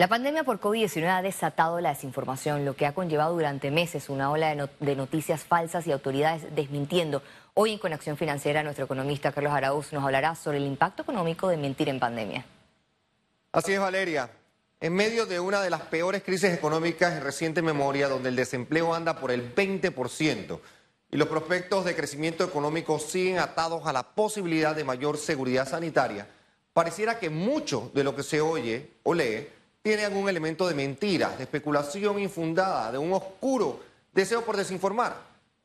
La pandemia por COVID-19 ha desatado la desinformación, lo que ha conllevado durante meses una ola de, noticias falsas y autoridades desmintiendo. Hoy en Conexión Financiera, nuestro economista Carlos Arauz nos hablará sobre el impacto económico de mentir en pandemia. Así es, Valeria. En medio de una de las peores crisis económicas en reciente memoria, donde el desempleo anda por el 20% y los prospectos de crecimiento económico siguen atados a la posibilidad de mayor seguridad sanitaria, pareciera que mucho de lo que se oye o lee tiene algún elemento de mentira, de especulación infundada, de un oscuro deseo por desinformar.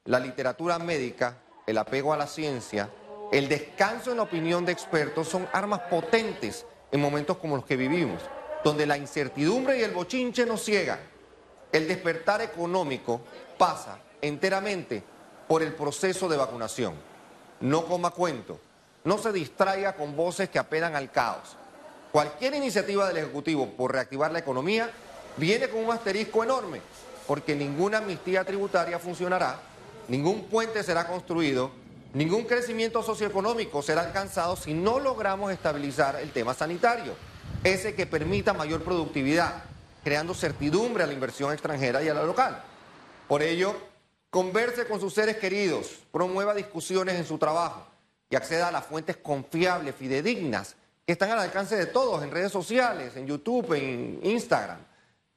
La literatura médica, el apego a la ciencia, el descanso en la opinión de expertos son armas potentes en momentos como los que vivimos, donde la incertidumbre y el bochinche nos ciegan. El despertar económico pasa enteramente por el proceso de vacunación. No coma cuento, no se distraiga con voces que apelan al caos. Cualquier iniciativa del Ejecutivo por reactivar la economía viene con un asterisco enorme, porque ninguna amnistía tributaria funcionará, ningún puente será construido, ningún crecimiento socioeconómico será alcanzado si no logramos estabilizar el tema sanitario, ese que permita mayor productividad, creando certidumbre a la inversión extranjera y a la local. Por ello, converse con sus seres queridos, promueva discusiones en su trabajo y acceda a las fuentes confiables, fidedignas, que están al alcance de todos en redes sociales, en YouTube, en Instagram.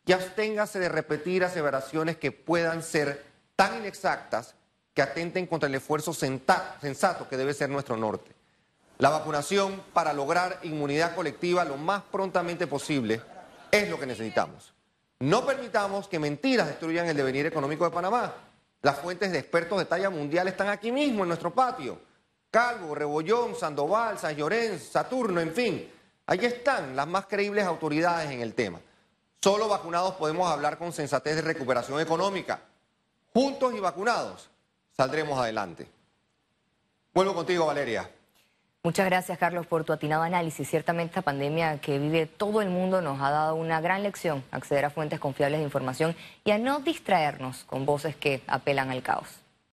Y absténgase de repetir aseveraciones que puedan ser tan inexactas que atenten contra el esfuerzo sensato que debe ser nuestro norte. La vacunación para lograr inmunidad colectiva lo más prontamente posible es lo que necesitamos. No permitamos que mentiras destruyan el devenir económico de Panamá. Las fuentes de expertos de talla mundial están aquí mismo en nuestro patio. Calvo, Rebollón, Sandoval, San Llorens, Saturno, en fin. Ahí están las más creíbles autoridades en el tema. Solo vacunados podemos hablar con sensatez de recuperación económica. Juntos y vacunados saldremos adelante. Vuelvo contigo, Valeria. Muchas gracias, Carlos, por tu atinado análisis. Ciertamente, la pandemia que vive todo el mundo nos ha dado una gran lección, acceder a fuentes confiables de información y a no distraernos con voces que apelan al caos.